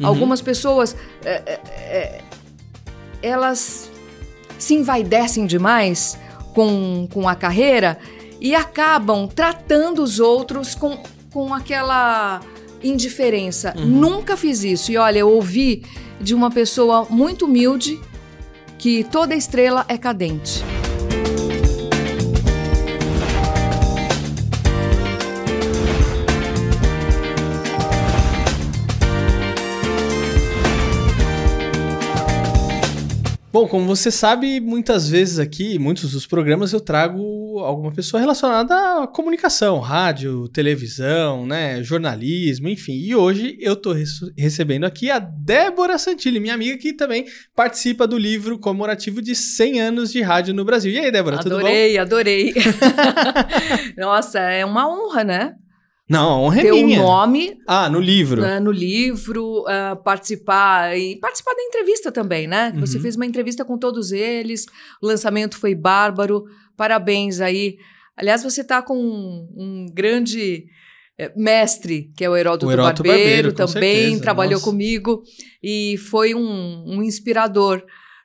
Uhum. Algumas pessoas, é, é, é, elas se envaidecem demais com, com a carreira e acabam tratando os outros com, com aquela indiferença. Uhum. Nunca fiz isso. E olha, eu ouvi de uma pessoa muito humilde que toda estrela é cadente. Bom, como você sabe, muitas vezes aqui, muitos dos programas eu trago alguma pessoa relacionada à comunicação, rádio, televisão, né, jornalismo, enfim. E hoje eu rece- recebendo aqui a Débora Santilli, minha amiga que também participa do livro comemorativo de 100 anos de rádio no Brasil. E aí, Débora, tudo bom? Adorei, adorei. Nossa, é uma honra, né? Não, a honra é Ter o minha. nome Ah, no livro. né, no livro, ah, participar e participar da entrevista também, né? Você Uhum. fez uma entrevista com todos eles, o lançamento foi bárbaro, parabéns aí. Aliás, você tá com um, um grande eh, mestre, que é o Heródoto, O Heródoto Barbeiro, Barbeiro, com também certeza, trabalhou nossa. comigo e foi um, um inspirador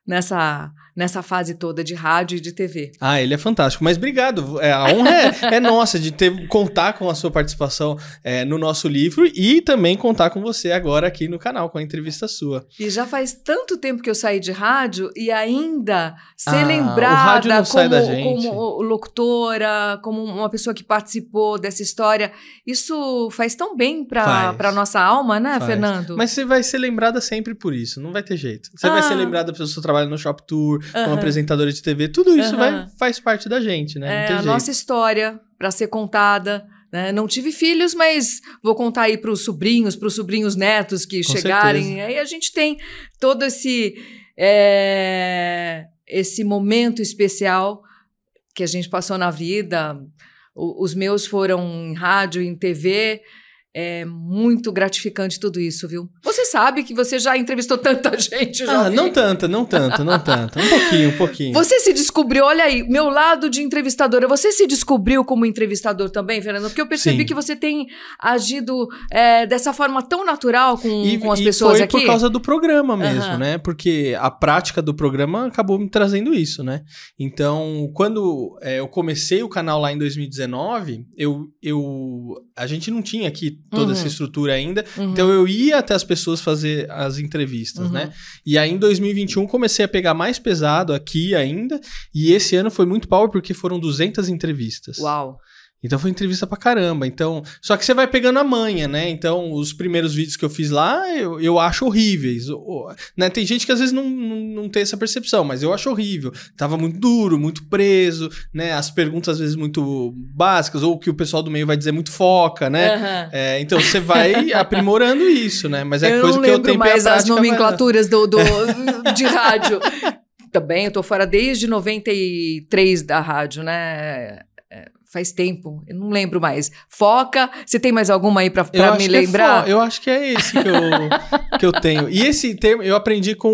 nessa, nessa fase toda de rádio e de TV. Ah, ele é fantástico. Mas obrigado. É, a honra é, é nossa de ter contar com a sua participação é, no nosso livro e também contar com você agora aqui no canal com a entrevista sua. E já faz tanto tempo que eu saí de rádio e ainda ser Ah, lembrada como, como locutora, como uma pessoa que participou dessa história. Isso faz tão bem para para nossa alma, né, Faz. Fernando? Mas você vai ser lembrada sempre por isso, não vai ter jeito. Você vai Ah. ser lembrada pelo seu trabalho no Shop Tour, como apresentadora de TV, tudo isso vai, faz parte da gente, né? é a jeito. nossa história para ser contada. Né? Não tive filhos, mas vou contar aí para os sobrinhos, para os sobrinhos netos que Com chegarem. certeza. Aí a gente tem todo esse é, esse momento especial que a gente passou na vida. O- os meus foram em rádio, em TV. É muito gratificante tudo isso, viu? Você sabe que você já entrevistou tanta gente. Ah, vi. não tanta, não tanto, não tanto. Um pouquinho, um pouquinho. Você se descobriu, olha aí, meu lado de entrevistadora. Você se descobriu como entrevistador também, Fernando? Porque eu percebi Sim. que você tem agido é, dessa forma tão natural com, E, com as e pessoas foi aqui. por causa do programa mesmo, Aham. né? Porque a prática do programa acabou me trazendo isso, né? Então, quando é, eu comecei o canal lá em 2019, eu, eu, a gente não tinha aqui toda Uhum. essa estrutura ainda, Uhum. então eu ia até as pessoas fazer as entrevistas, Uhum. né? E aí em 2021 comecei a pegar mais pesado aqui ainda, e esse ano foi muito power porque foram 200 entrevistas. Uau. Então foi entrevista pra caramba. Então, só que você vai pegando a manha, né? Então, os primeiros vídeos que eu fiz lá, eu, eu acho horríveis. O- né? Tem gente que às vezes não, não, não tem essa percepção, mas eu acho horrível. Tava muito duro, muito preso, né? As perguntas às vezes muito básicas, ou o que o pessoal do meio vai dizer muito foca, né? Aham. É, então você vai aprimorando isso, né? Mas é eu coisa não que eu lembro tenho mais as vai- nomenclaturas do, do- de rádio. Também, eu tô fora desde 93 da rádio, né? É, faz tempo, eu não lembro mais. Foca, você tem mais alguma aí acho me é lembrar? fo- eu acho que é esse que eu, que eu tenho. E esse termo eu aprendi com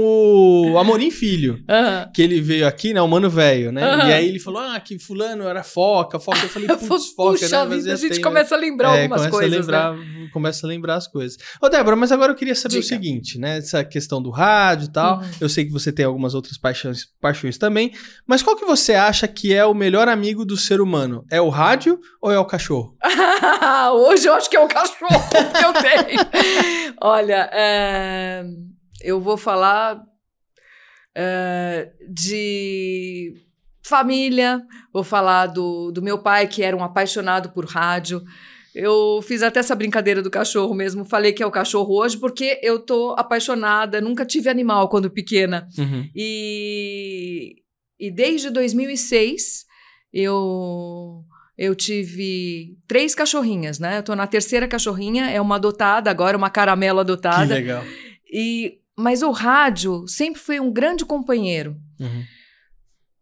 o Amorim Filho. Aham. que ele veio aqui, né? O mano velho, né? Aham. E aí ele falou: ah, que fulano era foca, foca. Eu falei, putz, foca, Puxa né? vida, a gente tempo. começa a lembrar É, algumas começa coisas, a lembrar, né? começa a lembrar as coisas. Ô, Débora, mas agora eu queria saber o Diga. seguinte, né? Essa questão do rádio e tal. Uhum. Eu sei que você tem algumas outras paixões, paixões também. Mas qual que você acha que é o melhor amigo do ser humano? É o rádio ou é o cachorro? Hoje eu acho que é o cachorro que eu tenho. Olha, é, eu vou falar é, de família, vou falar do, do meu pai, que era um apaixonado por rádio. Eu fiz até essa brincadeira do cachorro mesmo. Falei que é o cachorro hoje porque eu tô apaixonada. Nunca tive animal quando pequena. Uhum. E, e desde 2006 eu eu tive três cachorrinhas, né? Eu tô na terceira cachorrinha, é uma adotada agora, uma caramelo Que adotada. legal. E mas o rádio sempre foi um grande companheiro. Uhum.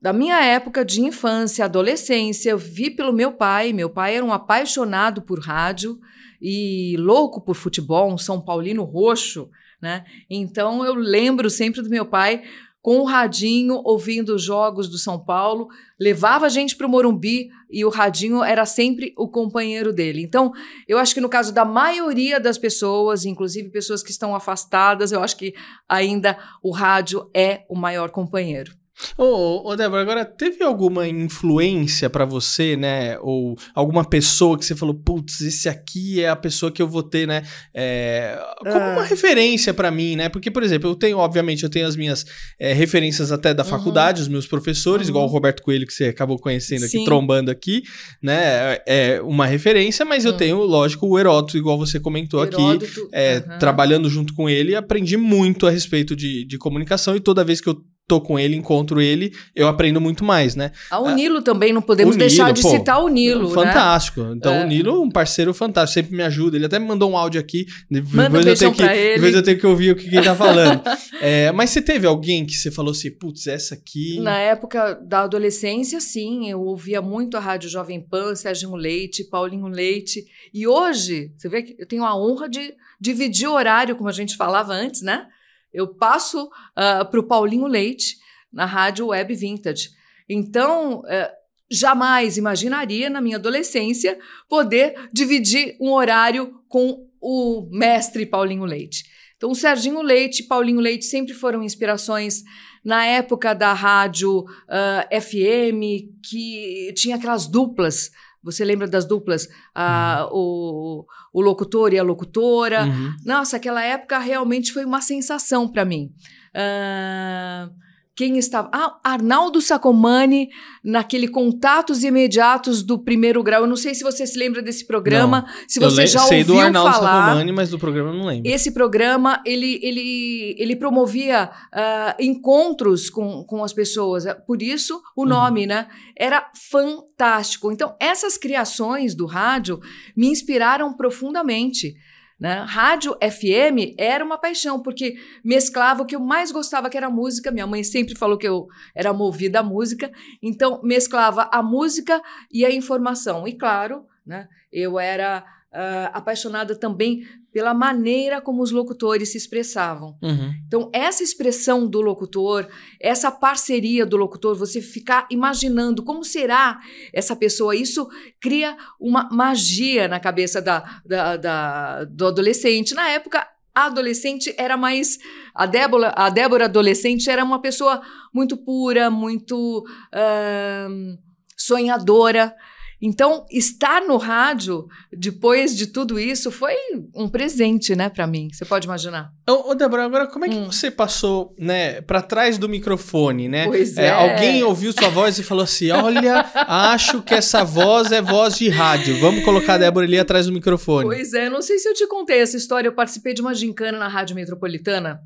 Da minha época de infância, adolescência, eu vi pelo meu pai. Meu pai era um apaixonado por rádio e louco por futebol, um São Paulino roxo, né? Então eu lembro sempre do meu pai com o radinho, ouvindo os jogos do São Paulo, levava a gente para o Morumbi e o radinho era sempre o companheiro dele. Então, eu acho que no caso da maioria das pessoas, inclusive pessoas que estão afastadas, eu acho que ainda o rádio é o maior companheiro. Ô, ô, Débora, agora teve alguma influência para você, né? Ou alguma pessoa que você falou, putz, esse aqui é a pessoa que eu vou ter, né? É, como uma ah. referência para mim, né? Porque, por exemplo, eu tenho, obviamente, eu tenho as minhas é, referências até da uhum. faculdade, os meus professores, uhum. igual o Roberto Coelho, que você acabou conhecendo aqui, Sim. trombando aqui, né? É uma referência, mas eu uhum. tenho, lógico, o Heródoto, igual você comentou Heródoto, aqui, é, trabalhando junto com ele, aprendi muito a respeito de, de comunicação e toda vez que eu tô com ele, encontro ele, eu aprendo muito mais, né? Ah, o Nilo também, não podemos Nilo, deixar de pô, citar o Nilo, né? Fantástico. Né? Então, é. o Nilo é um parceiro fantástico, sempre me ajuda. Ele até me mandou um áudio aqui, Manda depois, um eu, tenho que, depois eu tenho que ouvir o que ele tá falando. é, mas você teve alguém que você falou assim, putz, essa aqui... Na época da adolescência, sim, eu ouvia muito a Rádio Jovem Pan, Serginho Leite, Paulinho Leite, e hoje, você vê que eu tenho a honra de dividir horário, como a gente falava antes, né? Eu passo uh, ah, para o Paulinho Leite na rádio Web Vintage. Então, uh, jamais imaginaria na minha adolescência poder dividir um horário com o mestre Paulinho Leite. Então, o Serginho Leite e Paulinho Leite sempre foram inspirações na época da rádio uh, ah, FM, que tinha aquelas duplas você lembra das duplas? Ah, uhum. o, o locutor e a locutora. Uhum. Nossa, aquela época realmente foi uma sensação para mim. Uh, quem estava. Ah, Arnaldo Sacomani, naquele Contatos Imediatos do Primeiro Grau. Eu não sei se você se lembra desse programa, não. se você eu já sei ouviu do Arnaldo falar. Sacomani, mas do programa eu não lembro. Esse programa, ele, ele, ele promovia uh, encontros com, com as pessoas. Por isso, o uhum. nome, né? Era fantástico. Então, essas criações do rádio me inspiraram profundamente. Né? Rádio FM era uma paixão, porque mesclava o que eu mais gostava, que era música. Minha mãe sempre falou que eu era movida à música, então mesclava a música e a informação. E claro, né, eu era uh, apaixonada também pela maneira como os locutores se expressavam. Uhum. Então, essa expressão do locutor, essa parceria do locutor, você ficar imaginando como será essa pessoa, isso cria uma magia na cabeça da, da, da do adolescente. Na época, a adolescente era mais. A Débora, a Débora adolescente era uma pessoa muito pura, muito uh, sonhadora. Então, estar no rádio, depois de tudo isso, foi um presente, né, para mim. Você pode imaginar. Ô, ô Débora, agora como é que hum. você passou, né, para trás do microfone, né? Pois é. é. Alguém ouviu sua voz e falou assim: olha, acho que essa voz é voz de rádio. Vamos colocar a Débora ali atrás do microfone. Pois é, não sei se eu te contei essa história. Eu participei de uma gincana na Rádio Metropolitana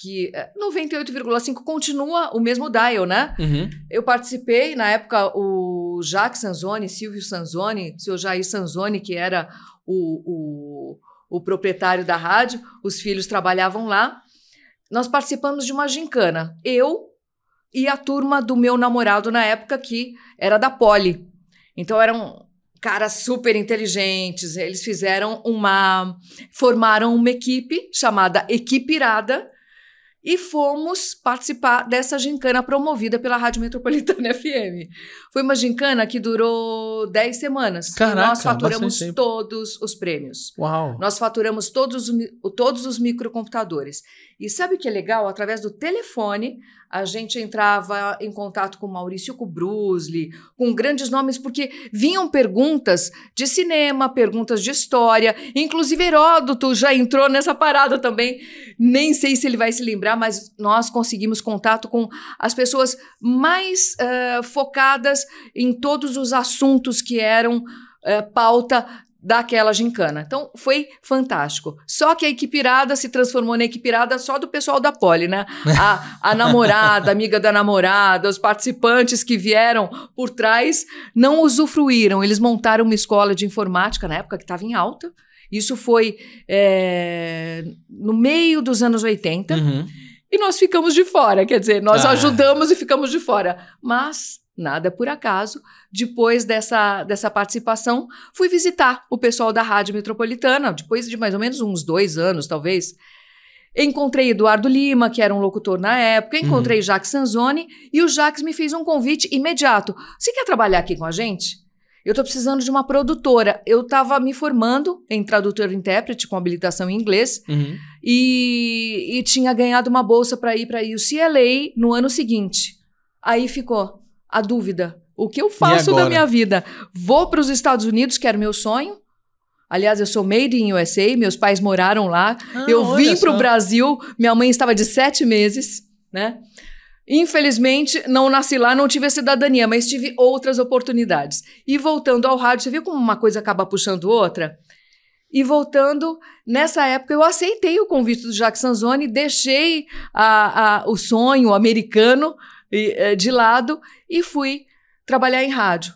que 98,5 é, continua o mesmo dial, né? Uhum. Eu participei, na época, o Jacques Sanzoni, Silvio Sanzoni, seu Jair Sanzoni, que era o, o, o proprietário da rádio, os filhos trabalhavam lá. Nós participamos de uma gincana. Eu e a turma do meu namorado na época, que era da Poli. Então eram caras super inteligentes. Eles fizeram uma. formaram uma equipe chamada Equipe Irada e fomos participar dessa gincana promovida pela Rádio Metropolitana FM. Foi uma gincana que durou 10 semanas. Caraca, nós faturamos todos os prêmios. Uau! Nós faturamos todos, todos os microcomputadores. E sabe o que é legal? Através do telefone, a gente entrava em contato com Maurício Kubrusli, com grandes nomes, porque vinham perguntas de cinema, perguntas de história, inclusive Heródoto já entrou nessa parada também. Nem sei se ele vai se lembrar, mas nós conseguimos contato com as pessoas mais uh, focadas em todos os assuntos que eram uh, pauta daquela gincana. Então, foi fantástico. Só que a equipirada se transformou na equipirada só do pessoal da Poli, né? A, a namorada, amiga da namorada, os participantes que vieram por trás não usufruíram. Eles montaram uma escola de informática na época que estava em alta. Isso foi é, no meio dos anos 80. Uhum. E nós ficamos de fora, quer dizer, nós ah. ajudamos e ficamos de fora. Mas nada por acaso. Depois dessa, dessa participação, fui visitar o pessoal da Rádio Metropolitana, depois de mais ou menos uns dois anos, talvez. Encontrei Eduardo Lima, que era um locutor na época, encontrei uhum. Jacques Sanzoni e o Jacques me fez um convite imediato. Você quer trabalhar aqui com a gente? Eu estou precisando de uma produtora. Eu estava me formando em tradutor e intérprete com habilitação em inglês uhum. e, e, tinha ganhado uma bolsa para ir para a UCLA no ano seguinte. Aí ficou a dúvida: o que eu faço da minha vida? Vou para os Estados Unidos, que era o meu sonho, Aliás, eu sou made in USA, meus pais moraram lá. Ah, eu vim para o Brasil, minha mãe estava de sete meses, né? Infelizmente, não nasci lá, não tive a cidadania, mas tive outras oportunidades. E voltando ao rádio, você viu como uma coisa acaba puxando outra? E voltando, nessa época eu aceitei o convite do Jacques Sanzoni, deixei a, a, o sonho americano de lado e fui trabalhar em rádio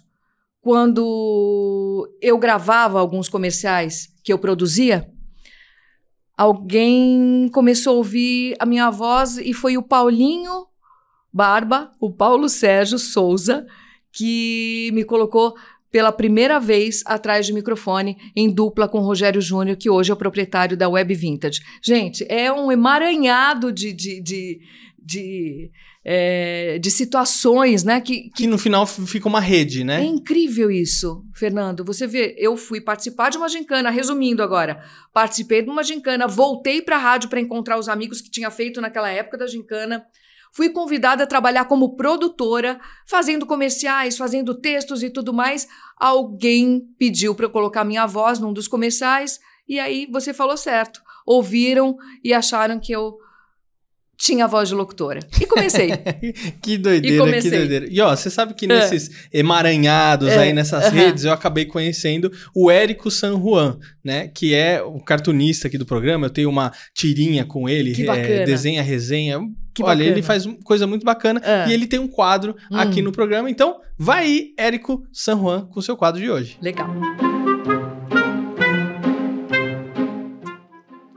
quando eu gravava alguns comerciais que eu produzia, alguém começou a ouvir a minha voz e foi o Paulinho Barba, o Paulo Sérgio Souza, que me colocou pela primeira vez atrás de microfone em dupla com o Rogério Júnior, que hoje é o proprietário da Web Vintage. Gente, é um emaranhado de, de, de, de é, de situações, né? Que, que, que, no final fica uma rede, né? É incrível isso, Fernando. Você vê, eu fui participar de uma gincana, resumindo agora, participei de uma gincana, voltei para a rádio para encontrar os amigos que tinha feito naquela época da gincana. Fui convidada a trabalhar como produtora, fazendo comerciais, fazendo textos e tudo mais. Alguém pediu para eu colocar minha voz num dos comerciais e aí você falou certo. Ouviram e acharam que eu tinha voz de locutora. E comecei. que doideira, que doideira. E ó, você sabe que nesses é. emaranhados é. aí nessas redes, eu acabei conhecendo o Érico San Juan, né? Que é o cartunista aqui do programa. Eu tenho uma tirinha com ele, que é, desenha resenha. Que Olha, bacana. ele faz coisa muito bacana é. e ele tem um quadro hum. aqui no programa. Então, vai aí, Érico San Juan, com o seu quadro de hoje. Legal.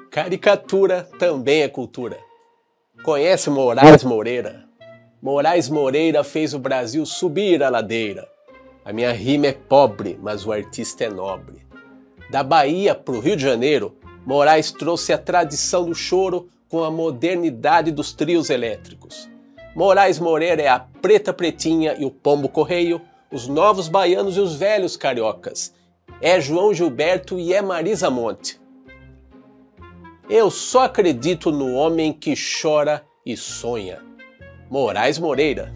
Caricatura também é cultura. Conhece Moraes Moreira? Moraes Moreira fez o Brasil subir a ladeira. A minha rima é pobre, mas o artista é nobre. Da Bahia para o Rio de Janeiro, Moraes trouxe a tradição do choro com a modernidade dos trios elétricos. Moraes Moreira é a preta pretinha e o pombo correio, os novos baianos e os velhos cariocas. É João Gilberto e é Marisa Monte. Eu só acredito no homem que chora e sonha. Moraes Moreira.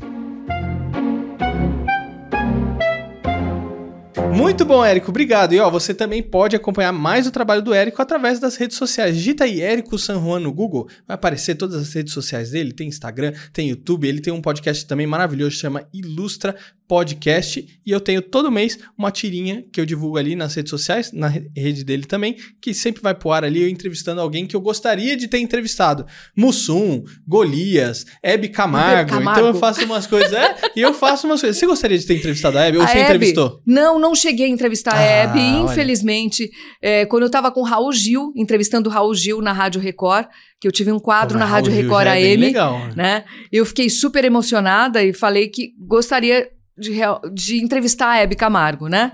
Muito bom, Érico, obrigado. E ó, você também pode acompanhar mais o trabalho do Érico através das redes sociais. Digita aí Érico San Juan no Google, vai aparecer todas as redes sociais dele, tem Instagram, tem YouTube, ele tem um podcast também maravilhoso, chama Ilustra podcast e eu tenho todo mês uma tirinha que eu divulgo ali nas redes sociais, na rede dele também, que sempre vai pro ar ali eu entrevistando alguém que eu gostaria de ter entrevistado. Mussum, Golias, Hebe Camargo. Camargo. Então eu faço umas coisas, é, e eu faço umas coisas. Você gostaria de ter entrevistado a Hebe ou a você Hebe, entrevistou? Não, não cheguei a entrevistar ah, a Hebe, infelizmente. É, quando eu tava com o Raul Gil, entrevistando o Raul Gil na Rádio Record, que eu tive um quadro Pô, na Rádio Record é AM, legal, né? né? Eu fiquei super emocionada e falei que gostaria de, de entrevistar a Hebe Camargo, né?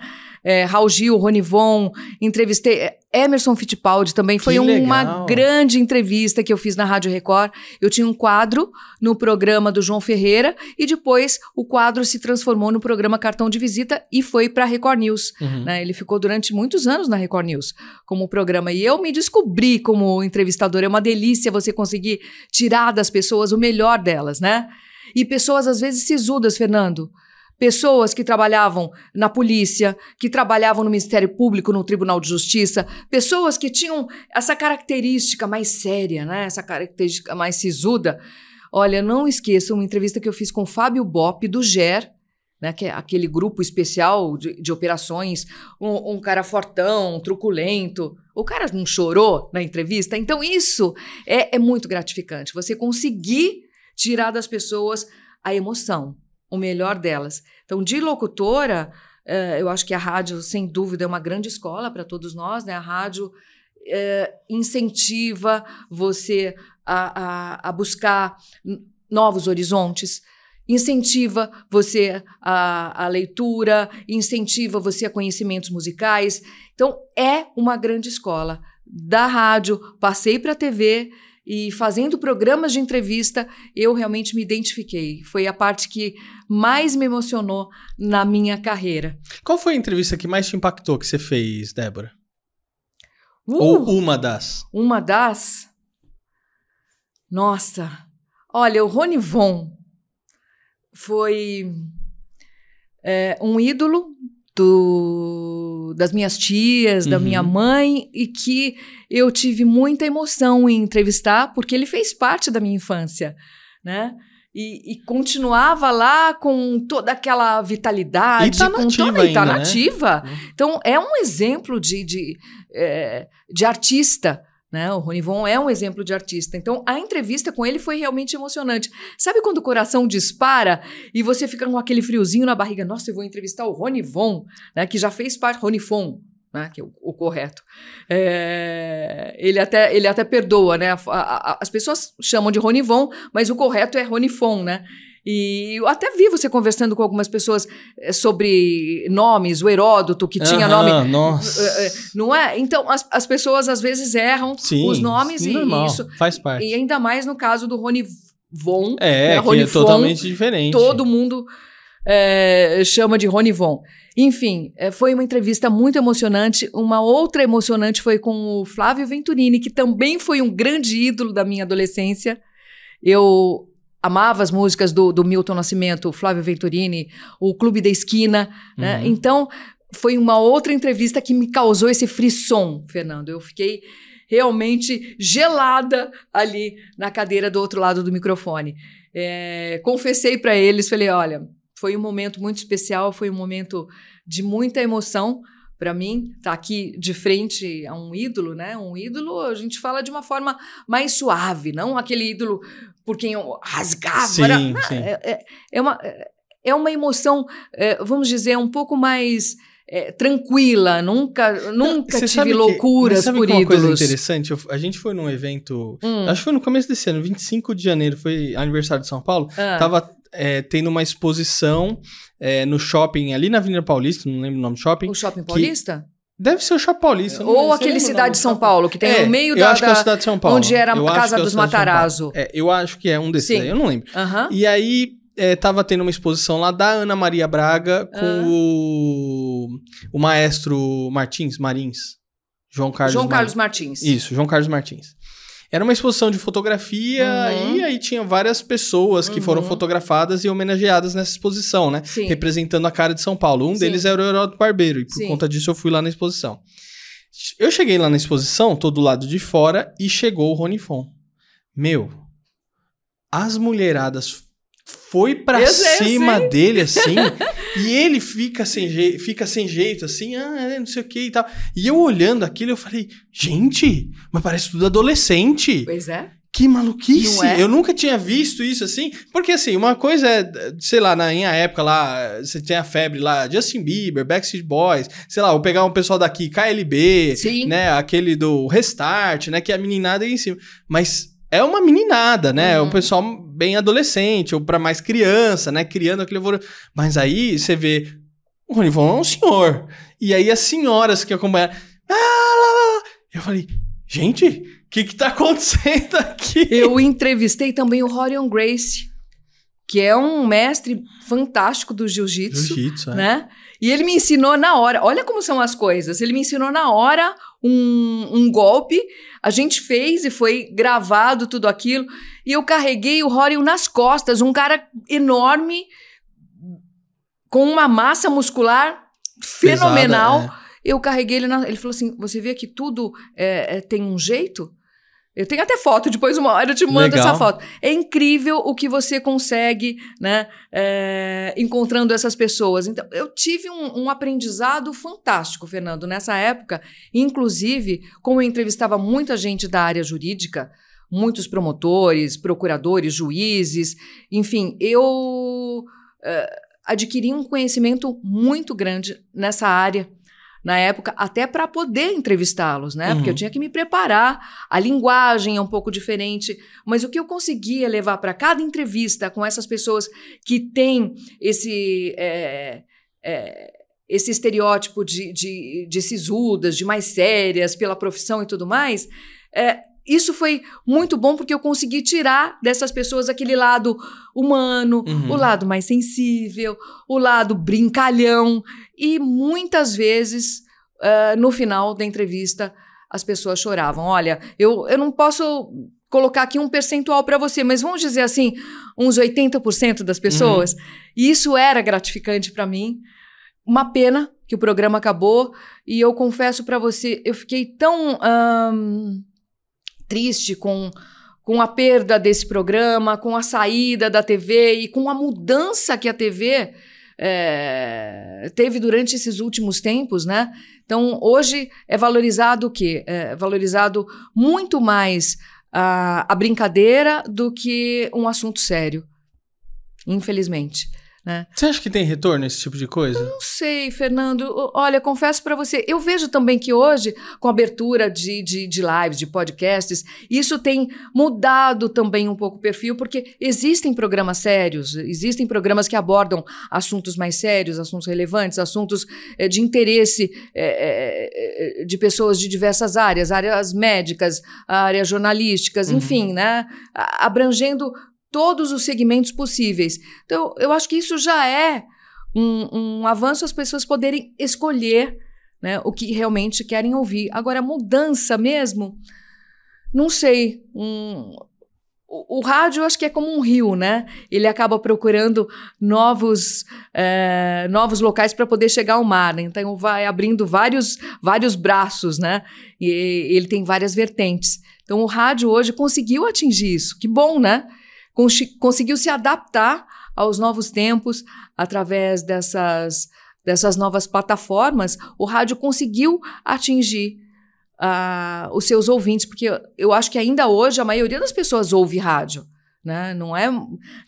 É, Raul Gil, Ronivon, entrevistei é, Emerson Fittipaldi também. Foi uma grande entrevista que eu fiz na Rádio Record. Eu tinha um quadro no programa do João Ferreira e depois o quadro se transformou no programa Cartão de Visita e foi para a Record News. Uhum. Né? Ele ficou durante muitos anos na Record News como programa. E eu me descobri como entrevistadora. É uma delícia você conseguir tirar das pessoas o melhor delas, né? E pessoas às vezes sisudas, Fernando pessoas que trabalhavam na polícia, que trabalhavam no Ministério Público, no Tribunal de Justiça, pessoas que tinham essa característica mais séria, né? essa característica mais sisuda. Olha, não esqueça uma entrevista que eu fiz com Fábio Bop, do GER, né, que é aquele grupo especial de, de operações, um, um, cara fortão, truculento. O cara não chorou na entrevista? Então, isso é, é muito gratificante. Você conseguir tirar das pessoas a emoção o melhor delas. Então, de locutora, uh, eu acho que a rádio, sem dúvida, é uma grande escola para todos nós, né? A rádio uh, incentiva você a, a, a, buscar novos horizontes, incentiva você a, a leitura, incentiva você a conhecimentos musicais. Então, é uma grande escola. Da rádio, passei para a TV e fazendo programas de entrevista, eu realmente me identifiquei. Foi a parte que mais me emocionou na minha carreira. Qual foi a entrevista que mais te impactou que você fez, Débora? Uh, Ou uma das? Uma das. Nossa. Olha, o Rony Von foi é, um ídolo do, das minhas tias, da Uhum. minha mãe, e que eu tive muita emoção em entrevistar, porque ele fez parte da minha infância, né? E, e continuava lá com toda aquela vitalidade, E tá com nativa toda, tá ainda, né? nativa. Uhum. Então, é um exemplo de, de, é, de artista. Né? O Rony Von é um exemplo de artista. Então, a entrevista com ele foi realmente emocionante. Sabe quando o coração dispara e você fica com aquele friozinho na barriga? Nossa, eu vou entrevistar o Rony Von, né? que já fez parte, Rony Von, né? que é o, o correto. É, ele, até, ele até perdoa, né? A- a- as pessoas chamam de Rony Von, mas o correto é Rony Von, né? E eu até vi você conversando com algumas pessoas eh, sobre nomes, o Heródoto, que tinha Aham, nome. Nossa. eh, eh, Não é? Então, as, as pessoas às vezes erram Sim, os nomes e normal, isso. Faz parte. E ainda mais no caso do Rony Von. É, né, que Rony é Von, totalmente diferente. Todo mundo eh, chama de Rony Von. Enfim, eh, foi uma entrevista muito emocionante. Uma outra emocionante foi com o Flávio Venturini, que também foi um grande ídolo da minha adolescência. Eu amava as músicas do, do Milton Nascimento, o Flávio Venturini, o Clube da Esquina. né? Uhum. Então, foi uma outra entrevista que me causou esse frisson, Fernando. Eu fiquei realmente gelada ali na cadeira do outro lado do microfone. É, confessei para eles, falei, olha, foi um momento muito especial, foi um momento de muita emoção para mim estar aqui de frente a um ídolo, né? Um ídolo, a gente fala de uma forma mais suave, não aquele ídolo por quem eu rasgava. Sim, era- sim. É, é- é uma, é uma emoção, é, vamos dizer, um pouco mais é, tranquila. Nunca, nunca tive que- loucuras mas sabe por que uma coisa ídolos. interessante? Eu- a gente foi num evento, Hum. acho que foi no começo desse ano, 25 de janeiro, foi aniversário de São Paulo. Ah, Tava é, tendo uma exposição é, no shopping, ali na Avenida Paulista, não lembro o nome do shopping. o Shopping Paulista? Deve ser o Shopping Paulista. Ou aquele Cidade de São? Paulo, que tem É, no meio eu da. acho que é a da- Cidade de São Paulo. onde era a Eu Casa que é dos. Matarazzo. É, eu acho que é um desses aí, eu não lembro. Aham. E aí, é, tava tendo uma exposição lá da Ana Maria Braga com Ah. o, o maestro Martins, Marins. João Carlos João. Carlos Martins. Isso, João Carlos Martins. Era uma exposição de fotografia Uhum. e aí tinha várias pessoas que foram Uhum. fotografadas e homenageadas nessa exposição, né? Sim. Representando a cara de São Paulo. Um Sim. deles era o Heródoto Barbeiro e por Sim. conta disso eu fui lá na exposição. Eu cheguei lá na exposição, tô do lado de fora e chegou o Rony Fon. Meu, as mulheradas foi sei, eu cima dele assim, e ele fica sem, jeito, fica sem jeito assim, ah, é, não sei o que e tal. E eu olhando aquilo, eu falei, gente, mas parece tudo adolescente. Pois é. Que maluquice! É? Eu nunca tinha visto isso assim. Porque, assim, uma coisa é, sei lá, na minha época lá, você tinha a febre lá, Justin Bieber, Backstreet Boys, sei lá, vou pegar um pessoal daqui, KLB, Sim. né? Aquele do Restart, né? Que é a meninada aí em cima. Mas é uma meninada, né? É Uhum. um pessoal bem adolescente, ou pra mais criança, né? Criando aquele alvoroço. Mas aí você vê, o Ronivon é um senhor. E aí as senhoras que acompanharam. "Ah, lá, lá", Eu falei, gente, o que que tá acontecendo aqui? Eu entrevistei também o Rorion Grace, que é um mestre fantástico do jiu-jitsu. Jiu-jitsu, é. E ele me ensinou na hora. Olha como são as coisas. Ele me ensinou na hora um, um golpe. A gente fez e foi gravado tudo aquilo. E eu carreguei o Rorion nas costas, um cara enorme, com uma massa muscular fenomenal. Pesada, é. Eu carreguei ele na. Ele falou assim: você vê que tudo é, é, tem um jeito? Eu tenho até foto, depois uma hora eu te mando Legal. essa foto. É incrível o que você consegue, né? é, encontrando essas pessoas. Então, eu tive um, um aprendizado fantástico, Fernando, nessa época. Inclusive, como eu entrevistava muita gente da área jurídica, muitos promotores, procuradores, juízes, enfim, eu é, adquiri um conhecimento muito grande nessa área na época, até para poder entrevistá-los, né? Porque eu Uhum. tinha que me preparar, a linguagem é um pouco diferente, mas o que eu conseguia levar para cada entrevista com essas pessoas que têm esse. é, é, esse estereótipo de, de, de sisudas, de mais sérias pela profissão e tudo mais, é, isso foi muito bom porque eu consegui tirar dessas pessoas aquele lado humano, Uhum. o lado mais sensível, o lado brincalhão. E muitas vezes, ah, no final da entrevista, as pessoas choravam. Olha, eu, eu não posso colocar aqui um percentual para você, mas vamos dizer assim, uns 80% das pessoas. E isso era gratificante para mim. Uma pena que o programa acabou. E eu confesso para você, eu fiquei tão triste com, com a perda desse programa, com a saída da TV e com a mudança que a TV é, teve durante esses últimos tempos, né? Então, hoje é valorizado o quê? É valorizado muito mais a, a brincadeira do que um assunto sério. Infelizmente. Né? Você acha que tem retorno esse tipo de coisa? Não sei, Fernando. Olha, confesso para você, eu vejo também que hoje, com a abertura de, de, de lives, de podcasts, isso tem mudado também um pouco o perfil, porque existem programas sérios, existem programas que abordam assuntos mais sérios, assuntos relevantes, assuntos eh, de interesse eh, de pessoas de diversas áreas, áreas médicas, áreas jornalísticas, Uhum. enfim, né? Abrangendo todos os segmentos possíveis. Então, eu acho que isso já é um, um avanço as pessoas poderem escolher né, o que realmente querem ouvir. Agora, mudança mesmo, não sei. Um, o, o rádio, eu acho que é como um rio, né? Ele acaba procurando novos, eh, novos locais para poder chegar ao mar. Né? Então, vai abrindo vários, vários braços, né? E ele tem várias vertentes. Então, o rádio hoje conseguiu atingir isso. Que bom, né? Conseguiu se adaptar aos novos tempos através dessas, dessas novas plataformas. O rádio conseguiu atingir ah, os seus ouvintes, porque eu- acho que ainda hoje a maioria das pessoas ouve rádio. Né? Não é,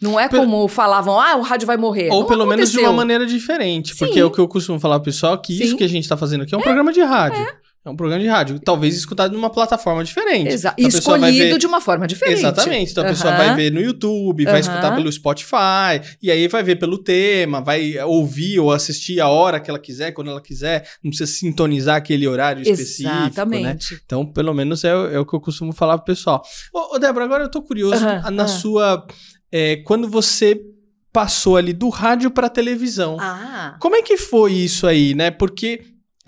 não é como falavam, ah, o rádio vai morrer. Ou Não pelo menos de aconteceu. uma maneira diferente. Porque Sim. é o que eu costumo falar pro pessoal que isso Sim. que a gente tá fazendo aqui é um programa de rádio. É. um programa de rádio. Talvez escutado numa plataforma diferente. Exa Então pessoa Escolhido ver- de uma forma diferente. Exatamente. Então a pessoa Aham. vai ver no YouTube, vai Aham. escutar pelo Spotify, e aí vai ver pelo tema, vai ouvir ou assistir a hora que ela quiser, quando ela quiser. Não precisa sintonizar aquele horário específico, né? Exatamente. Então, pelo menos é, o- é o que eu costumo falar pro pessoal. Ô, ô Débora, agora eu tô curioso Aham, na aham. sua. é, quando você passou ali do rádio pra televisão. Ah, Como é que foi isso aí, né? Porque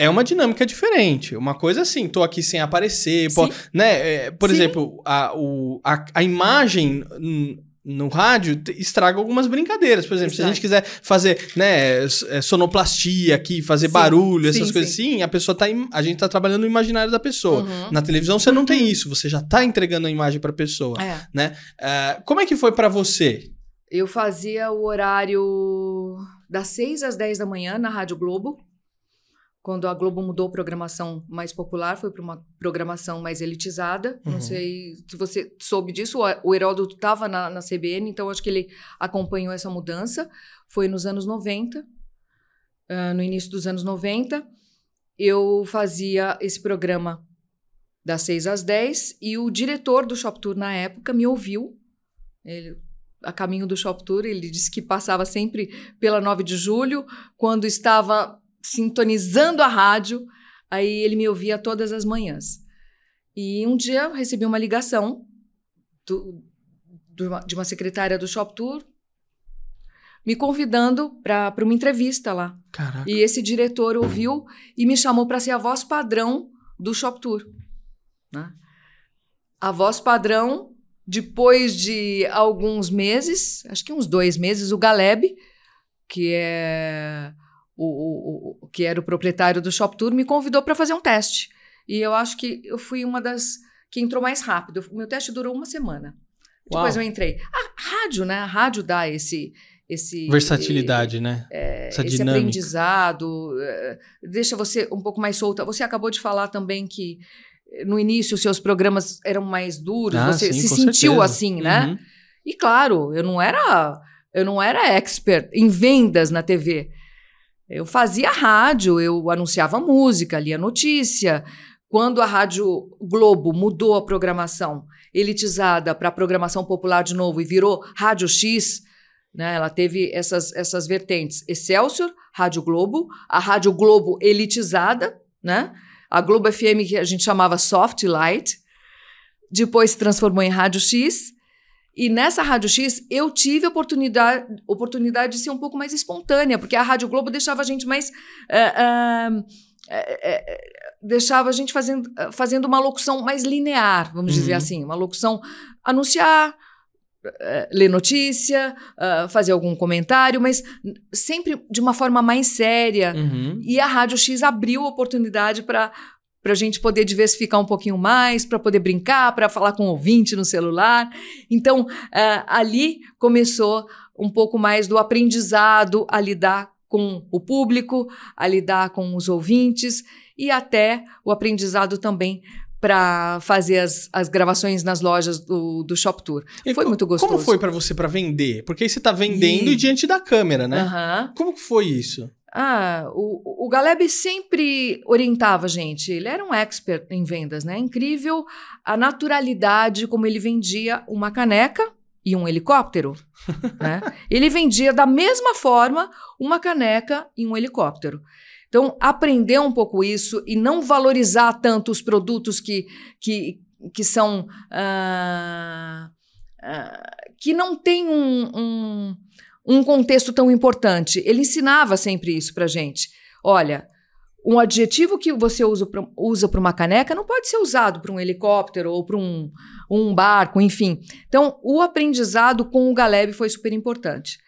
é uma dinâmica diferente. Uma coisa assim, tô aqui sem aparecer, pô, Sim. né? é, por Sim. exemplo, a, o- a, a imagem no rádio estraga algumas brincadeiras. Por exemplo, se a Exato. gente quiser fazer, né, é, sonoplastia aqui, fazer Sim, barulho, essas sim, coisas assim, a pessoa tá, im- a gente tá trabalhando no imaginário da pessoa. Uhum. Na televisão você não tem isso, você já tá entregando a imagem pra pessoa. é. Ah, como é que foi pra você? Eu fazia o horário das 6 às 10 da manhã na Rádio Globo. Quando a Globo mudou a programação mais popular, foi para uma programação mais elitizada. Uhum. Não sei se você soube disso. o- Heródoto estava na, na CBN, então acho que ele acompanhou essa mudança. Foi nos anos 90, ah, no início dos anos 90. Eu fazia esse programa das 6 às 10 e o diretor do Shop Tour na época me ouviu. Ele, a caminho do Shop Tour, ele disse que passava sempre pela 9 de julho, quando estava sintonizando a rádio, aí ele me ouvia todas as manhãs. E um dia eu recebi uma ligação do- de uma- de uma secretária do Shop Tour me convidando para uma entrevista lá. Caraca. E esse diretor ouviu e me chamou para ser a voz padrão do Shop Tour. né? A voz padrão, depois de alguns meses, acho que uns dois meses, o Galeb, que é o, o- o- que era o proprietário do Shop Tour, me convidou para fazer um teste. E eu acho que eu fui uma das que entrou mais rápido. O meu teste durou uma semana. Depois Uau. eu entrei. A rádio, né? A rádio dá esse. esse Versatilidade, né? Essa esse dinâmica. aprendizado, eh, deixa você um pouco mais solta. Você acabou de falar também que eh, no início os seus programas eram mais duros, Ah, você sim, se sentiu certeza. assim, né? Uhum. E claro, eu não era eu não era expert em vendas na TV. Eu fazia rádio, eu anunciava música, lia notícia. Quando a Rádio Globo mudou a programação elitizada para a programação popular de novo e virou Rádio X, né, ela teve essas, essas vertentes. Excelsior, Rádio Globo, a Rádio Globo elitizada, né? a Globo FM que a gente chamava Soft Light, depois se transformou em Rádio X. E nessa Rádio X, eu tive oportunidade, oportunidade de ser um pouco mais espontânea, porque a Rádio Globo deixava a gente mais. Uh, uh, deixava a gente fazendo, fazendo uma locução mais linear, vamos uhum. dizer assim. Uma locução anunciar, ler notícia, fazer algum comentário, mas sempre de uma forma mais séria. Uhum. E a Rádio X abriu oportunidade para para a gente poder diversificar um pouquinho mais, para poder brincar, para falar com o ouvinte no celular. Então, uh, ali começou um pouco mais do aprendizado a lidar com o público, a lidar com os ouvintes e até o aprendizado também para fazer as, as gravações nas lojas do, do Shop Tour. E foi muito gostoso. Como foi para você para vender? Porque aí você está vendendo e... diante da câmera, né? Uhum. Como foi isso? Ah, o, o Galeb sempre orientava a gente. Ele era um expert em vendas, né? Incrível a naturalidade como ele vendia uma caneca e um helicóptero. né? Ele vendia da mesma forma uma caneca e um helicóptero. Então, aprender um pouco isso e não valorizar tanto os produtos que, que, que são. Uh, uh, que não tem um, um um contexto tão importante. Ele ensinava sempre isso para gente. Olha, um adjetivo que você usa para uma caneca não pode ser usado para um helicóptero ou para um, um barco, enfim. Então, o aprendizado com o Galeb foi super importante.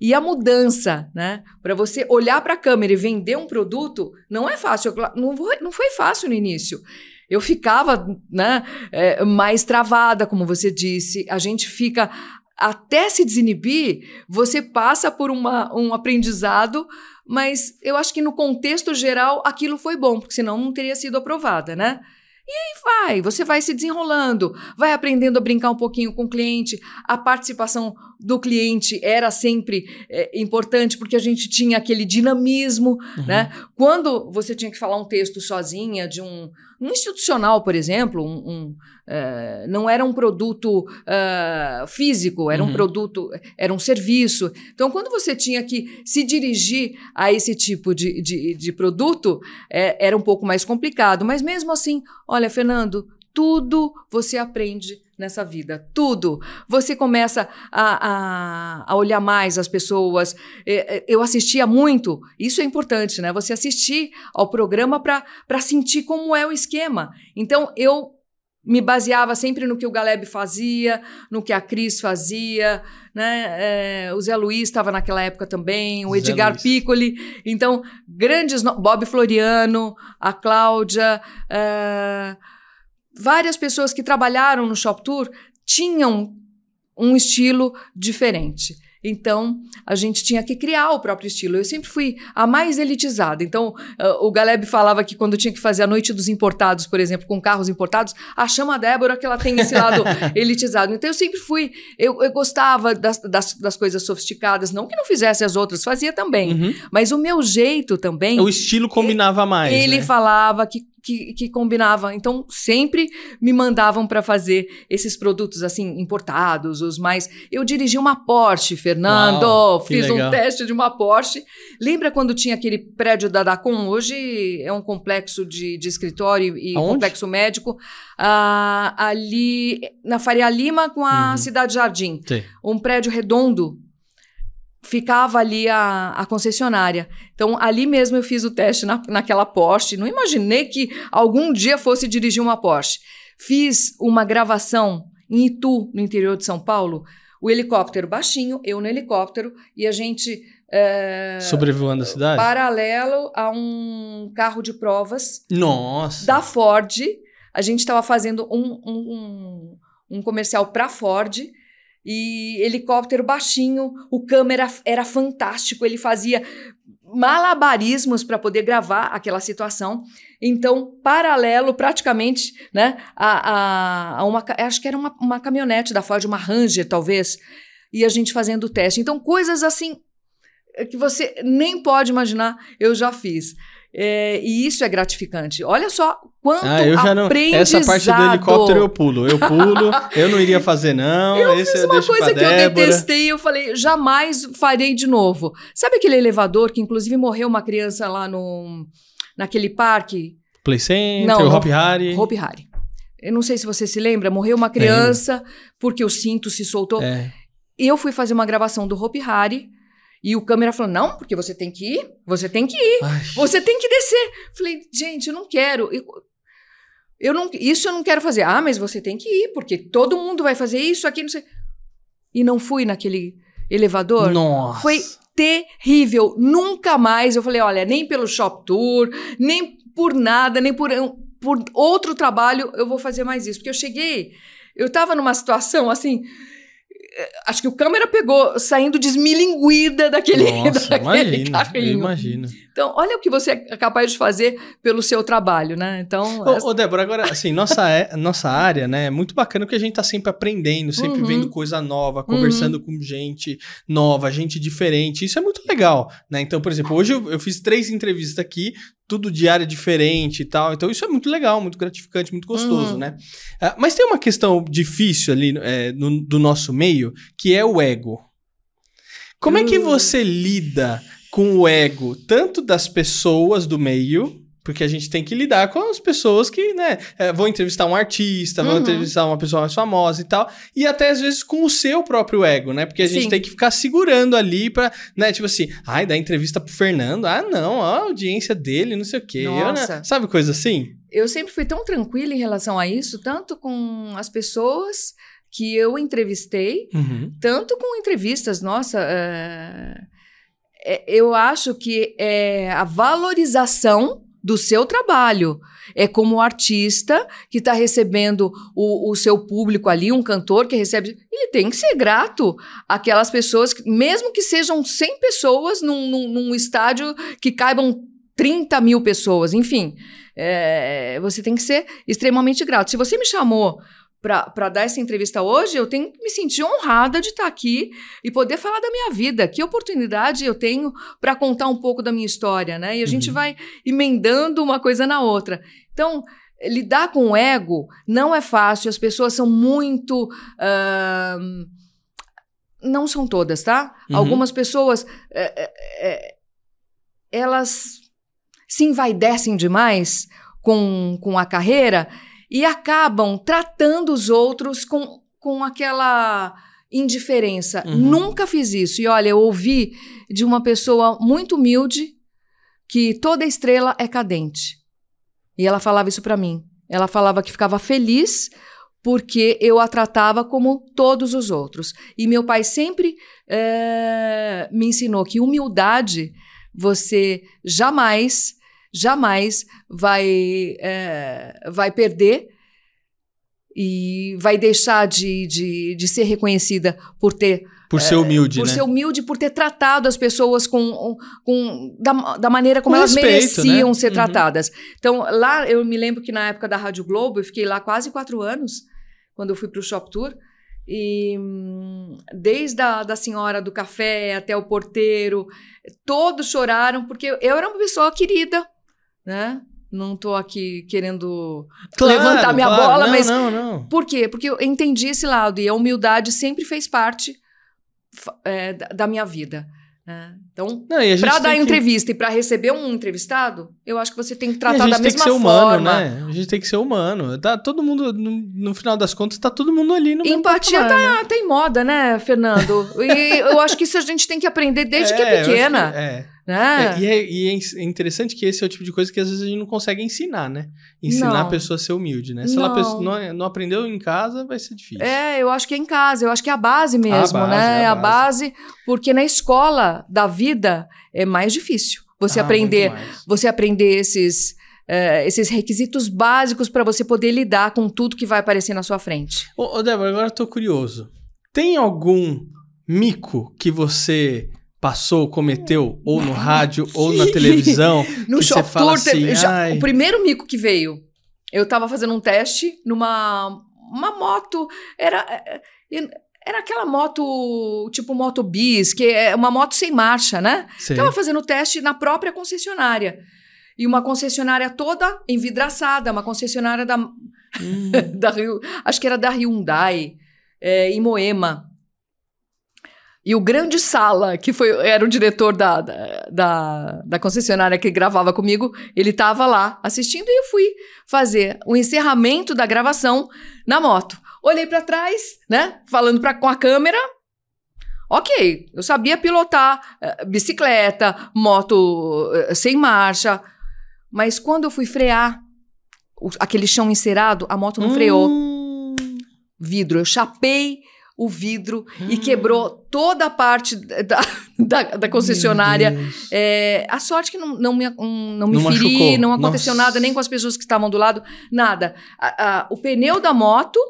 E a mudança, né? Para você olhar para a câmera e vender um produto, não é fácil. Não foi, não foi fácil no início. Eu ficava né, é, mais travada, como você disse. A gente fica até se desinibir, você passa por uma, um aprendizado, mas eu acho que no contexto geral aquilo foi bom, porque senão não teria sido aprovada, né? E aí vai, você vai se desenrolando, vai aprendendo a brincar um pouquinho com o cliente. A participação do cliente era sempre é, importante porque a gente tinha aquele dinamismo, uhum. né? Quando você tinha que falar um texto sozinha de um, um institucional, por exemplo, um, um uh, não era um produto uh, físico, era uhum. um produto, era um serviço. Então, quando você tinha que se dirigir a esse tipo de, de, de produto, é, era um pouco mais complicado. Mas mesmo assim, olha, Fernando, tudo você aprende nessa vida. Tudo. Você começa a, a, a, olhar mais as pessoas. É, é, eu assistia muito, isso é importante, né? Você assistir ao programa para sentir como é o esquema. Então, eu me baseava sempre no que o Galeb fazia, no que a Cris fazia, né? É, o Zé Luiz estava naquela época também, o Edgar Zé Piccoli. Então, grandes. No... Bob Floriano, a Cláudia. É várias pessoas que trabalharam no Shop Tour tinham um estilo diferente. Então, a gente tinha que criar o próprio estilo. Eu sempre fui a mais elitizada. Então, uh, o Galeb falava que quando tinha que fazer a noite dos importados, por exemplo, com carros importados, a chama a Débora que ela tem esse lado elitizado. Então, eu sempre fui. Eu, eu gostava das, das, das, coisas sofisticadas. Não que não fizesse as outras, fazia também. Uhum. Mas o meu jeito também. O estilo combinava mais. Ele né? falava que que, que combinava. Então, sempre me mandavam para fazer esses produtos assim, importados, os mais. Eu dirigi uma Porsche, Fernando. Uau, fiz um teste de uma Porsche. Lembra quando tinha aquele prédio da Dacom? Hoje é um complexo de, de escritório e Aonde? complexo médico. Ah, ali na Faria Lima com a uhum. Cidade Jardim. Sim. Um prédio redondo ficava ali a, a, concessionária. Então, ali mesmo eu fiz o teste na, naquela Porsche. Não imaginei que algum dia fosse dirigir uma Porsche. Fiz uma gravação em Itu, no interior de São Paulo. O helicóptero baixinho, eu no helicóptero, e a gente. É, Sobrevoando a cidade? Paralelo a um carro de provas. Nossa! Da Ford. A gente estava fazendo um, um, um, um comercial para Ford e helicóptero baixinho, o câmera era fantástico, ele fazia malabarismos para poder gravar aquela situação. Então, paralelo praticamente, né, a, a, a, uma, acho que era uma, uma caminhonete da Ford, uma Ranger talvez, e a gente fazendo o teste. Então, coisas assim que você nem pode imaginar, eu já fiz. É, e isso é gratificante. Olha só quanto ah, eu já não, Essa parte do helicóptero eu pulo. Eu pulo, eu não iria fazer não. Eu Esse fiz uma eu coisa que Débora. eu detestei, eu falei, jamais farei de novo. Sabe aquele elevador que inclusive morreu uma criança lá no naquele parque? Play Center, não, Hop Harry. Hop Harry. Eu não sei se você se lembra, morreu uma criança porque o cinto se soltou. É. Eu fui fazer uma gravação do Hopi Hari e o câmera falou: não, porque você tem que ir, você tem que ir, Ai, você tem que descer. Falei, gente, eu não quero. Eu, não, isso eu não quero fazer. Ah, mas você tem que ir, porque todo mundo vai fazer isso aqui, não sei. E não fui naquele elevador. Nossa. Foi terrível. Nunca mais. Eu falei, olha, nem pelo Shop Tour, nem por nada, nem por, por outro trabalho eu vou fazer mais isso. Porque eu cheguei, eu tava numa situação assim. Acho que o câmera pegou saindo desmilinguida daquele, Nossa, daquele imagina. Eu carrinho. imagino. Então, olha o que você é capaz de fazer pelo seu trabalho, né? Então, essa- Ô, ô, Débora, agora, assim, nossa, é- nossa área, né, é muito bacana porque a gente tá sempre aprendendo, sempre Uhum. vendo coisa nova, conversando com gente nova, gente diferente. Isso é muito legal, né? Então, por exemplo, hoje eu, eu fiz três entrevistas aqui, tudo de área diferente e tal. Então, isso é muito legal, muito gratificante, muito gostoso, Uhum. né? Ah, mas tem uma questão difícil ali é, no- do nosso meio, que é o ego. Como é que Hum. você lida com o ego, tanto das pessoas do meio, porque a gente tem que lidar com as pessoas que, né, é, vão entrevistar um artista, vão Uhum. entrevistar uma pessoa mais famosa e tal, e até às vezes com o seu próprio ego, né? Porque a gente Sim. tem que ficar segurando ali pra, né, tipo assim, ai, dá entrevista pro Fernando, ah, não, a audiência dele, não sei o quê. Eu, né, Nossa. sabe coisa assim? eu sempre fui tão tranquila em relação a isso, tanto com as pessoas que eu entrevistei, Uhum. tanto com entrevistas. Nossa, é, é, eu acho que é a valorização do seu trabalho. É como artista que está recebendo o, o seu público ali, um cantor que recebe. Ele tem que ser grato àquelas pessoas, que- mesmo que sejam 100 pessoas num, num- num estádio que caibam 30 mil pessoas, enfim. é, você tem que ser extremamente grato. Se você me chamou para dar essa entrevista hoje, eu tenho que me sentir honrada de estar aqui e poder falar da minha vida. Que oportunidade eu tenho para contar um pouco da minha história, né? E a gente Uhum. vai emendando uma coisa na outra. Então, lidar com o ego não é fácil, as pessoas são muito. ahn, não são todas, tá? Uhum. Algumas pessoas. é, é, é, elas se envaidecem demais com, com a carreira e acabam tratando os outros com, com aquela indiferença. Uhum. Nunca fiz isso. E olha, eu ouvi de uma pessoa muito humilde que toda estrela é cadente. E ela falava isso para mim. Ela falava que ficava feliz porque eu a tratava como todos os outros. E meu pai sempre eh, me ensinou que humildade você jamais, jamais vai, eh, vai perder e vai deixar de, de, de ser reconhecida por ter Por ser humilde, por né? ser humilde, por ter tratado as pessoas com, com da, da maneira como Com elas respeito, mereciam né? ser Uhum. tratadas. Então, lá, eu me lembro que na época da Rádio Globo, eu fiquei lá quase quatro anos, quando eu fui para o Shop Tour. E hum, desde a da senhora do café até o porteiro, todos choraram, porque eu era uma pessoa querida, né? Não estou aqui querendo levantar minha claro. bola, não, mas Não, não. por quê? Porque eu entendi esse lado e a humildade sempre fez parte é, da, da minha vida. né? Então, para dar que- entrevista e para receber um entrevistado, eu acho que você tem que tratar a gente da tem mesma que ser humano, forma. né? A gente tem que ser humano. Tá todo mundo, no, no final das contas, tá todo mundo ali no mesmo Empatia patamar, né? tá, tá em moda, né, Fernando? E eu acho que isso a gente tem que aprender desde que É, eu é acho pequena. que- é. Né? É, e, é, e é interessante que esse é o tipo de coisa que às vezes a gente não consegue ensinar, né? Ensinar Não. a pessoa a ser humilde, né? Se ela Não. pessoa não, não aprendeu em casa, vai ser difícil. É, eu acho que é em casa, eu acho que é a base mesmo, base, né? é a a base, porque na escola da vida é mais difícil você Ah, aprender, você aprender esses eh, esses requisitos básicos para você poder lidar com tudo que vai aparecer na sua frente. Ô, ô, Débora, agora eu tô curioso. Tem algum mico que você passou, cometeu, ou no rádio, ou na televisão? No que você Tour, assim, já- o primeiro mico que veio, eu tava fazendo um teste numa uma moto, era é, é, era aquela moto tipo moto bis, que é uma moto sem marcha, né? Sei. Tava fazendo o teste na própria concessionária. E uma concessionária toda envidraçada, uma concessionária da, Hum, da Rio, acho que era da Hyundai, é, em Moema. E o grande Sala, que foi, era o diretor da, da, da concessionária que gravava comigo, ele estava lá assistindo e eu fui fazer o encerramento da gravação na moto. Olhei para trás, né? Falando pra, com a câmera. Ok, eu sabia pilotar uh, bicicleta, moto uh, sem marcha, mas quando eu fui frear, o, aquele chão encerado, a moto não hum. freou. Vidro, eu chapei o vidro hum. e quebrou toda a parte da, da, da concessionária. É, a sorte que não, não me, um, não me não feri, machucou. não aconteceu Nossa. nada, nem com as pessoas que estavam do lado, nada. A, a, o pneu da moto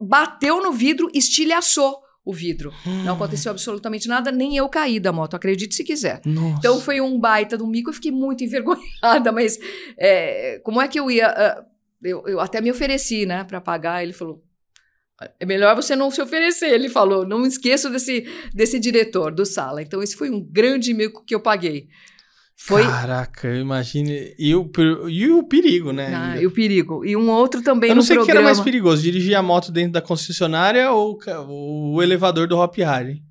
bateu no vidro, estilhaçou o vidro. Hum. Não aconteceu absolutamente nada, nem eu caí da moto, acredite se quiser. Nossa. Então foi um baita do mico, eu fiquei muito envergonhada, mas é, como é que eu ia. Uh, eu, eu até me ofereci, né, para pagar. Ele falou: é melhor você não se oferecer, ele falou. Não esqueça desse, desse diretor do sala. Então, esse foi um grande mico que eu paguei. Foi... Caraca, imagine. E o, e o perigo, né? Ah, e o perigo. E um outro também Eu não sei o programa... que era mais perigoso, dirigir a moto dentro da concessionária ou o elevador do Hop Harry?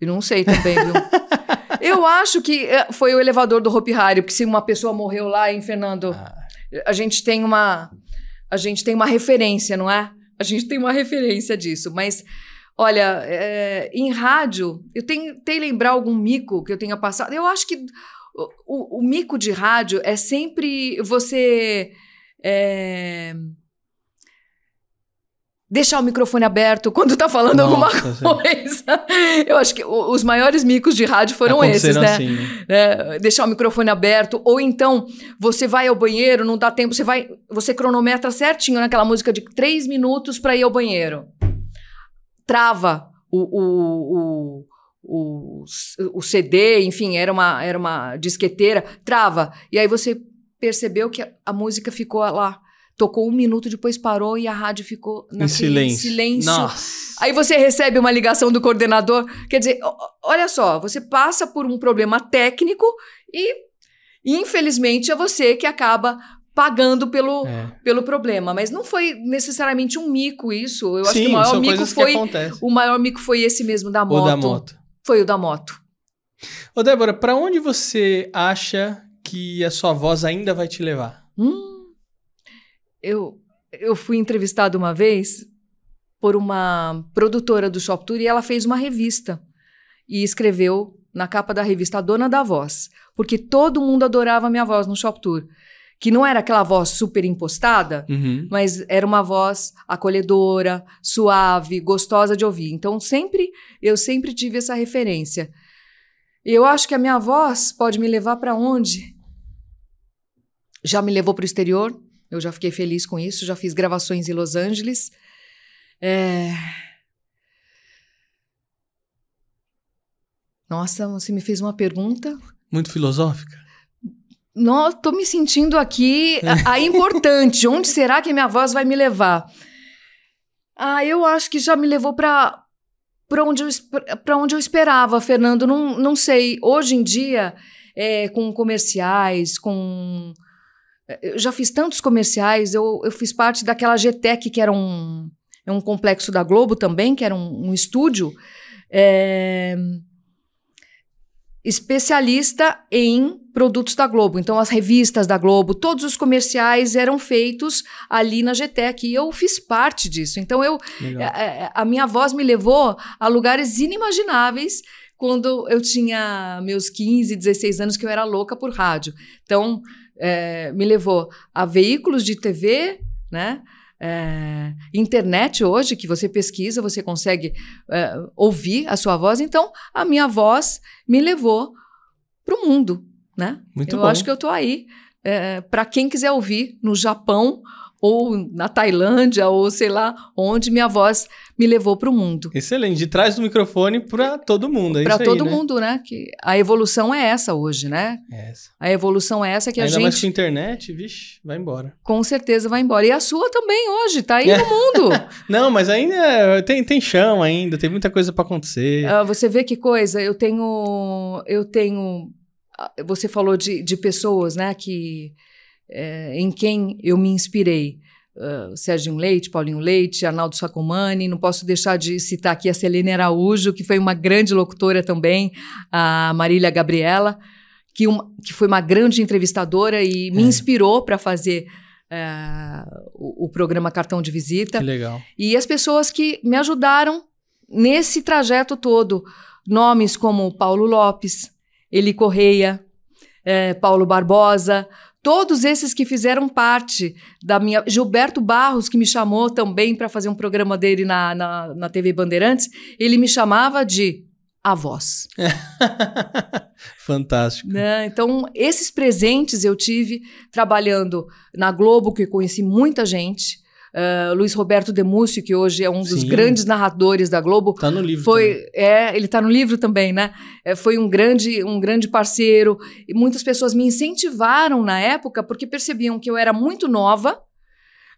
Eu não sei também, viu? eu acho que eh, foi o elevador do Hopi Hari, porque se uma pessoa morreu lá em Fernando, ah. a gente tem uma a gente tem uma referência, não é? A gente tem uma referência disso, mas olha, é, em rádio, eu tentei lembrar algum mico que eu tenha passado. Eu acho que o, o, o mico de rádio é sempre você. É, deixar o microfone aberto quando tá falando Nossa, alguma coisa. Eu acho que os maiores micos de rádio foram esses, né? Assim, né? Deixar o microfone aberto ou então você vai ao banheiro, não dá tempo, você vai, você cronometra certinho naquela música de três minutos para ir ao banheiro. Trava o, o, o o, o CD, enfim, era uma, era uma disqueteira, trava. E aí você percebeu que a, a música ficou lá Tocou um minuto, depois parou e a rádio ficou em silêncio. silêncio. Nossa. Aí você recebe uma ligação do coordenador. Quer dizer, olha só, você passa por um problema técnico e, infelizmente, é você que acaba pagando pelo, é. pelo problema. Mas não foi necessariamente um mico isso. Eu Sim, acho que o maior mico foi. O maior mico foi esse mesmo da moto. O da moto. Foi o da moto. Ô, Débora, para onde você acha que a sua voz ainda vai te levar? Hum eu, eu fui entrevistada uma vez por uma produtora do Shop Tour e ela fez uma revista e escreveu na capa da revista a dona da voz, porque todo mundo adorava a minha voz no Shop Tour. Que não era aquela voz super impostada, uhum. mas era uma voz acolhedora, suave, gostosa de ouvir. Então, sempre, eu sempre tive essa referência. E eu acho que a minha voz pode me levar para onde? Já me levou para o exterior, eu já fiquei feliz com isso, já fiz gravações em Los Angeles. É... Nossa, você me fez uma pergunta. Muito filosófica? Não, tô me sentindo aqui a, a importante. Onde será que minha voz vai me levar? Ah, eu acho que já me levou para para onde, eu, onde eu esperava, Fernando. Não, não sei. Hoje em dia, é, com comerciais, com eu já fiz tantos comerciais, eu, eu fiz parte daquela GTEC, que era um, é um complexo da Globo também, que era um, um estúdio, é, especialista em produtos da Globo. Então, as revistas da Globo, todos os comerciais eram feitos ali na GTEC, e eu fiz parte disso. Então, eu, a, é, é, a minha voz me levou a lugares inimagináveis quando eu tinha meus 15, 16 anos, que eu era louca por rádio. Então, é, me levou a veículos de TV, né? É, internet hoje, que você pesquisa, você consegue é, ouvir a sua voz. Então, a minha voz me levou para o mundo, né? Muito eu bom. acho que eu estou aí é, para quem quiser ouvir no Japão ou na Tailândia, ou sei lá onde minha voz me levou para o mundo. Excelente, de trás do microfone para todo mundo, é Para todo aí, né? mundo, né? Que a evolução é essa hoje, né? É essa. A evolução é essa que Ainda a gente... mais com internet, vixe, vai embora. Com certeza vai embora. E a sua também hoje, tá aí no mundo. Não, mas ainda tem, tem chão ainda, tem muita coisa para acontecer. Uh, você vê que coisa, eu tenho... Eu tenho... Ah, você falou de, de pessoas, né, que é, em quem eu me inspirei. uh, Serginho Leite, Paulinho Leite, Arnaldo Sacomani, não posso deixar de citar aqui a Selene Araújo, que foi uma grande locutora também, a Marília Gabriela, que, uma, que foi uma grande entrevistadora e me é. inspirou para fazer uh, o, o, programa Cartão de Visita. Que legal. E as pessoas que me ajudaram nesse trajeto todo, nomes como Paulo Lopes, Eli Correia, é, Paulo Barbosa, todos esses que fizeram parte da minha. Gilberto Barros, que me chamou também para fazer um programa dele na, na, na TV Bandeirantes, ele me chamava de a voz. Fantástico. Né? Então, esses presentes eu tive trabalhando na Globo, que conheci muita gente. Uh, Luiz Roberto Demúcio, que hoje é um dos Sim. grandes narradores da Globo. Está no livro. Foi, também. é, ele está no livro também, né? É, foi um grande, um grande parceiro. E muitas pessoas me incentivaram na época porque percebiam que eu era muito nova,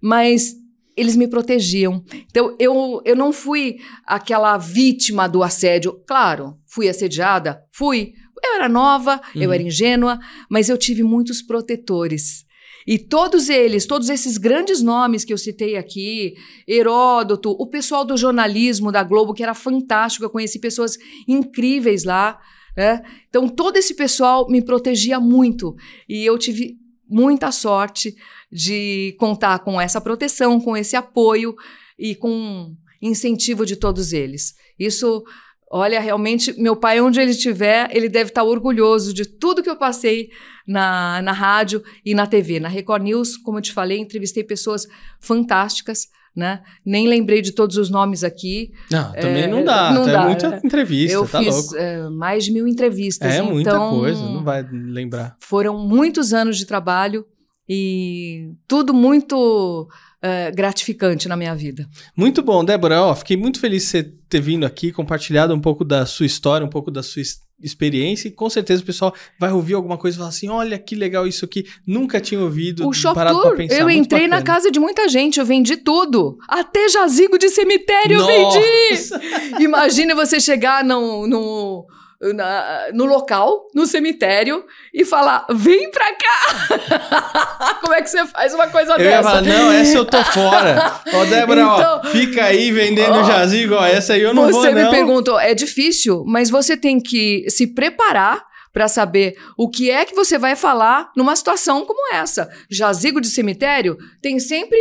mas eles me protegiam. Então, eu, eu não fui aquela vítima do assédio. Claro, fui assediada? Fui. Eu era nova, uhum. eu era ingênua, mas eu tive muitos protetores. E todos eles, todos esses grandes nomes que eu citei aqui, Heródoto, o pessoal do jornalismo da Globo, que era fantástico, eu conheci pessoas incríveis lá. Né? Então, todo esse pessoal me protegia muito. E eu tive muita sorte de contar com essa proteção, com esse apoio e com incentivo de todos eles. Isso Olha, realmente, meu pai, onde ele estiver, ele deve estar orgulhoso de tudo que eu passei na, na rádio e na TV. Na Record News, como eu te falei, entrevistei pessoas fantásticas, né? Nem lembrei de todos os nomes aqui. Não, também é, não dá. Não é dá. muita entrevista, eu tá fiz é, mais de mil entrevistas. É então, muita coisa, não vai lembrar. Foram muitos anos de trabalho e tudo muito uh, gratificante na minha vida. Muito bom, Débora. Ó, fiquei muito feliz de você ter vindo aqui, compartilhado um pouco da sua história, um pouco da sua experiência e com certeza o pessoal vai ouvir alguma coisa e falar assim, olha que legal isso aqui, nunca tinha ouvido. O Shop Tour, pensar, eu entrei na casa de muita gente, eu vendi tudo, até jazigo de cemitério Nossa. eu vendi. Imagina você chegar no, no na, no local, no cemitério, e falar: vem pra cá! Como é que você faz uma coisa eu dessa? Ia falar, não, essa eu tô fora. Ó, Débora, então, ó, fica aí vendendo ó, jazigo, ó, essa aí eu não vou, não. Você me perguntou, é difícil, mas você tem que se preparar para saber o que é que você vai falar numa situação como essa. Jazigo de cemitério tem sempre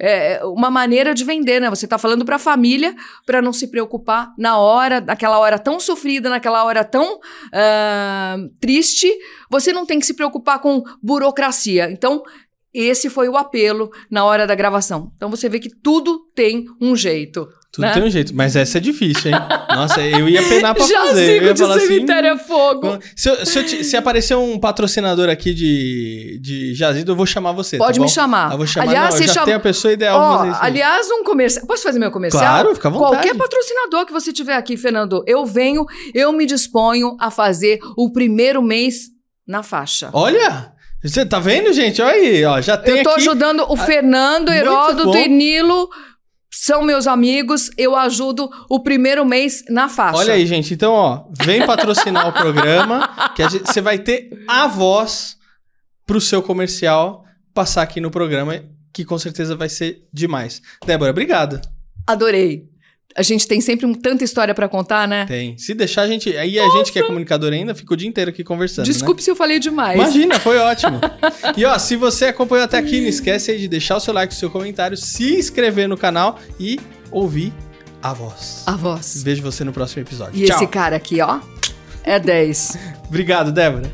é, uma maneira de vender, né? Você está falando para a família para não se preocupar na hora, naquela hora tão sofrida, naquela hora tão uh, triste. Você não tem que se preocupar com burocracia. Então, esse foi o apelo na hora da gravação. Então você vê que tudo tem um jeito. Tudo né? tem um jeito, mas essa é difícil, hein? Nossa, eu ia penar pra Já fazer. Eu ia de falar assim, cemitério assim, é fogo. Se, se, se, aparecer um patrocinador aqui de, de jazido, eu vou chamar você. Pode tá me chamar. Eu vou chamar, aliás, não, eu já chama... tenho a pessoa ideal oh, fazer isso. Aliás, um comercial. Posso fazer meu comercial? Claro, fica à vontade. Qualquer patrocinador que você tiver aqui, Fernando, eu venho, eu me disponho a fazer o primeiro mês na faixa. Olha! Você tá vendo, gente? Olha aí, ó, já tem Eu tô aqui... ajudando o Fernando, Heródoto e Nilo são meus amigos, eu ajudo o primeiro mês na faixa. Olha aí, gente. Então, ó, vem patrocinar o programa, que você vai ter a voz pro seu comercial passar aqui no programa, que com certeza vai ser demais. Débora, obrigado. Adorei a gente tem sempre um, tanta história para contar, né? Tem. Se deixar a gente. Aí Nossa. a gente que é comunicador ainda fica o dia inteiro aqui conversando. Desculpe né? se eu falei demais. Imagina, foi ótimo. e ó, se você acompanhou até aqui, não esquece aí de deixar o seu like, o seu comentário, se inscrever no canal e ouvir a voz. A voz. Vejo você no próximo episódio. E Tchau. esse cara aqui, ó, é 10. Obrigado, Débora.